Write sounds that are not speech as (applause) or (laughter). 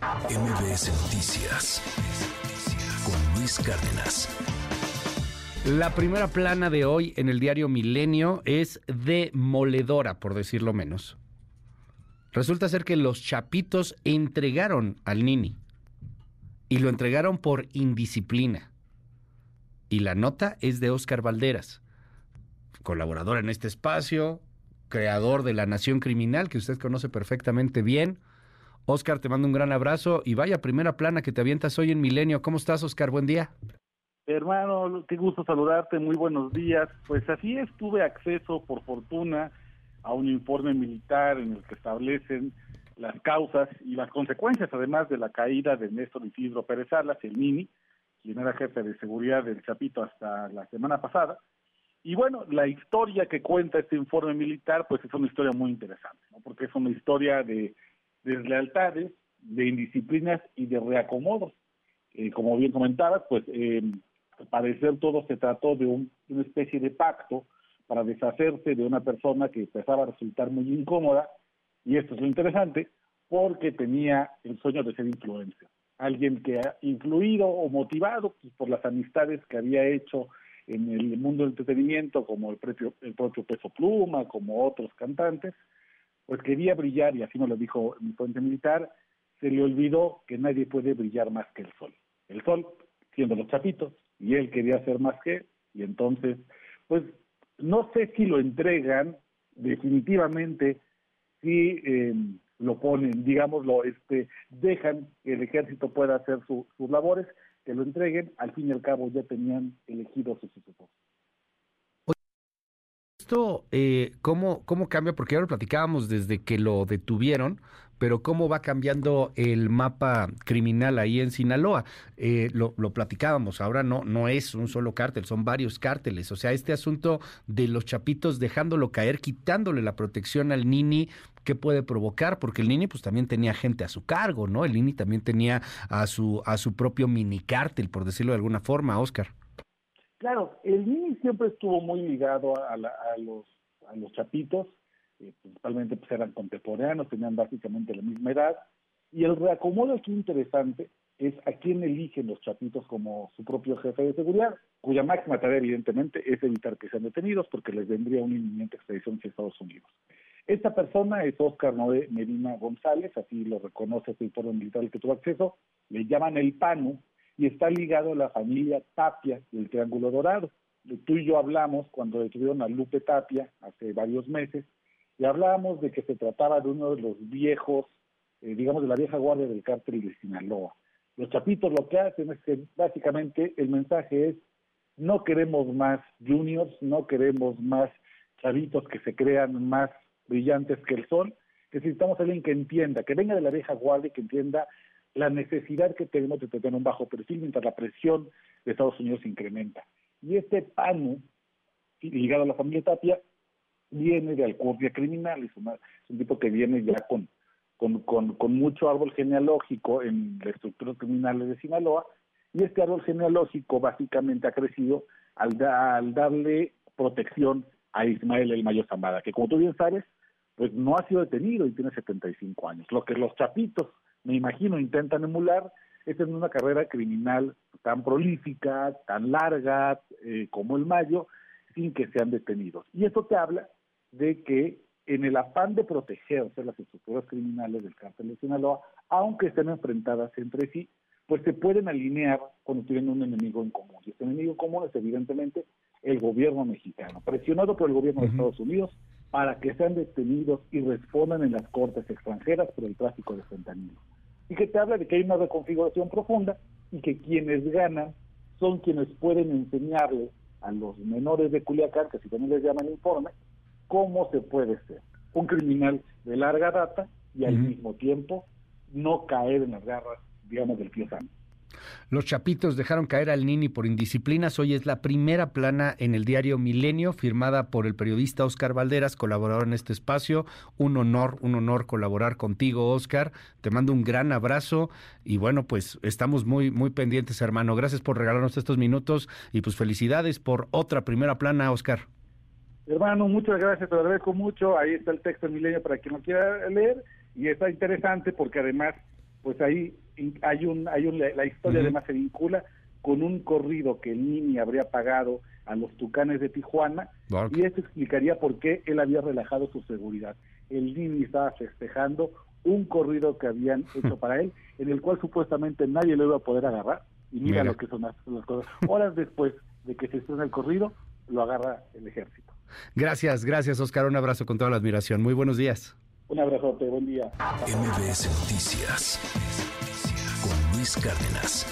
MBS Noticias con Luis Cárdenas. La primera plana de hoy en el diario Milenio es demoledora, por decirlo menos. Resulta ser que los chapitos entregaron al Nini y lo entregaron por indisciplina. Y la nota es de Óscar Valderas, colaborador en este espacio, creador de La Nación Criminal, que usted conoce perfectamente bien. Óscar, te mando un gran abrazo y vaya primera plana que te avientas hoy en Milenio. ¿Cómo estás, Óscar? Buen día. Hermano, qué gusto saludarte, muy buenos días. Pues así es, tuve acceso, por fortuna, a un informe militar en el que establecen las causas y las consecuencias, además de la caída de Néstor Isidro Pérez Salas, el Mini, quien era jefe de seguridad del Chapito hasta la semana pasada. Y bueno, la historia que cuenta este informe militar, pues es una historia muy interesante, ¿no? porque es una historia de deslealtades, de indisciplinas y de reacomodos. Eh, como bien comentabas, pues eh, al parecer todo se trató de una especie de pacto para deshacerse de una persona que empezaba a resultar muy incómoda, y esto es lo interesante, porque tenía el sueño de ser influencer. Alguien que ha influido o motivado pues, por las amistades que había hecho en el mundo del entretenimiento, como el propio, el propio Peso Pluma, como otros cantantes, pues quería brillar, y así nos lo dijo mi fuente militar, se le olvidó que nadie puede brillar más que el sol. El sol, siendo los chapitos, y él quería ser más que, y entonces, pues no sé si lo entregan definitivamente, si eh, lo ponen, digámoslo, este, dejan que el ejército pueda hacer sus labores, que lo entreguen, al fin y al cabo ya tenían elegido su sucesor. Esto, eh, ¿cómo, ¿cómo cambia? Porque ahora platicábamos desde que lo detuvieron, pero cómo va cambiando el mapa criminal ahí en Sinaloa. Eh, lo, lo, platicábamos, ahora no, no es un solo cártel, son varios cárteles. O sea, este asunto de los chapitos dejándolo caer, quitándole la protección al Nini, ¿qué puede provocar? Porque el Nini pues también tenía gente a su cargo, ¿no? El Nini también tenía a su, a su propio mini cártel, por decirlo de alguna forma, Oscar. Claro, el Nini siempre estuvo muy ligado a, la, a los, a los chapitos, eh, principalmente pues eran contemporáneos, tenían básicamente la misma edad, y el reacomodo aquí interesante es a quién eligen los chapitos como su propio jefe de seguridad, cuya máxima tarea evidentemente es evitar que sean detenidos porque les vendría una inminente extradición hacia Estados Unidos. Esta persona es Oscar Noé Medina González, así lo reconoce el informe militar al que tuvo acceso, le llaman el PANU y está ligado a la familia Tapia del Triángulo Dorado. Tú y yo hablamos cuando detuvieron a Lupe Tapia hace varios meses y hablábamos de que se trataba de uno de los viejos, eh, digamos, de la vieja guardia del cártel de Sinaloa. Los chapitos lo que hacen es que básicamente el mensaje es no queremos más juniors, no queremos más chavitos que se crean más brillantes que el sol, necesitamos a alguien que entienda, que venga de la vieja guardia y que entienda la necesidad que tenemos de tener un bajo perfil mientras la presión de Estados Unidos incrementa. Y este PANU, ligado a la familia Tapia, viene de alcurnia criminal, es, un tipo que viene ya con, con, con, mucho árbol genealógico en la estructura criminal de Sinaloa, y este árbol genealógico básicamente ha crecido al, al darle protección a Ismael El Mayo Zambada, que como tú bien sabes, pues no ha sido detenido y tiene 75 años. Lo que los chapitos, me imagino, intentan emular es en una carrera criminal tan prolífica, tan larga eh, como el Mayo, sin que sean detenidos. Y esto te habla de que en el afán de protegerse las estructuras criminales del cártel de Sinaloa, aunque estén enfrentadas entre sí, pues se pueden alinear cuando tienen un enemigo en común. Y este enemigo común es evidentemente el gobierno mexicano, presionado por el gobierno de Estados Unidos para que sean detenidos y respondan en las cortes extranjeras por el tráfico de fentanilo. Y que te habla de que hay una reconfiguración profunda y que quienes ganan son quienes pueden enseñarle a los menores de Culiacán, que si también les llaman informe, cómo se puede ser un criminal de larga data y al mismo tiempo no caer en las garras, digamos, del tío Los Chapitos dejaron caer al Nini por indisciplinas. Hoy es la primera plana en el diario Milenio, firmada por el periodista Oscar Valderas, colaborador en este espacio. Un honor, un honor colaborar contigo, Oscar. Te mando un gran abrazo y bueno, pues estamos muy, muy pendientes, hermano. Gracias por regalarnos estos minutos y pues felicidades por otra primera plana, Oscar. Hermano, muchas gracias, te lo agradezco mucho. Ahí está el texto en Milenio para quien lo quiera leer. Y está interesante porque además pues ahí hay un, hay un, la historia además se vincula con un corrido que el Nini habría pagado a los Tucanes de Tijuana y eso explicaría por qué él había relajado su seguridad. El Nini estaba festejando un corrido que habían (laughs) hecho para él, en el cual supuestamente nadie lo iba a poder agarrar. Y mira, lo que son las, cosas. Horas después de que se estrena el corrido, lo agarra el ejército. Gracias, gracias Oscar. Un abrazo con toda la admiración. Muy buenos días. Un abrazote, buen día. MBS Noticias Luis Cárdenas.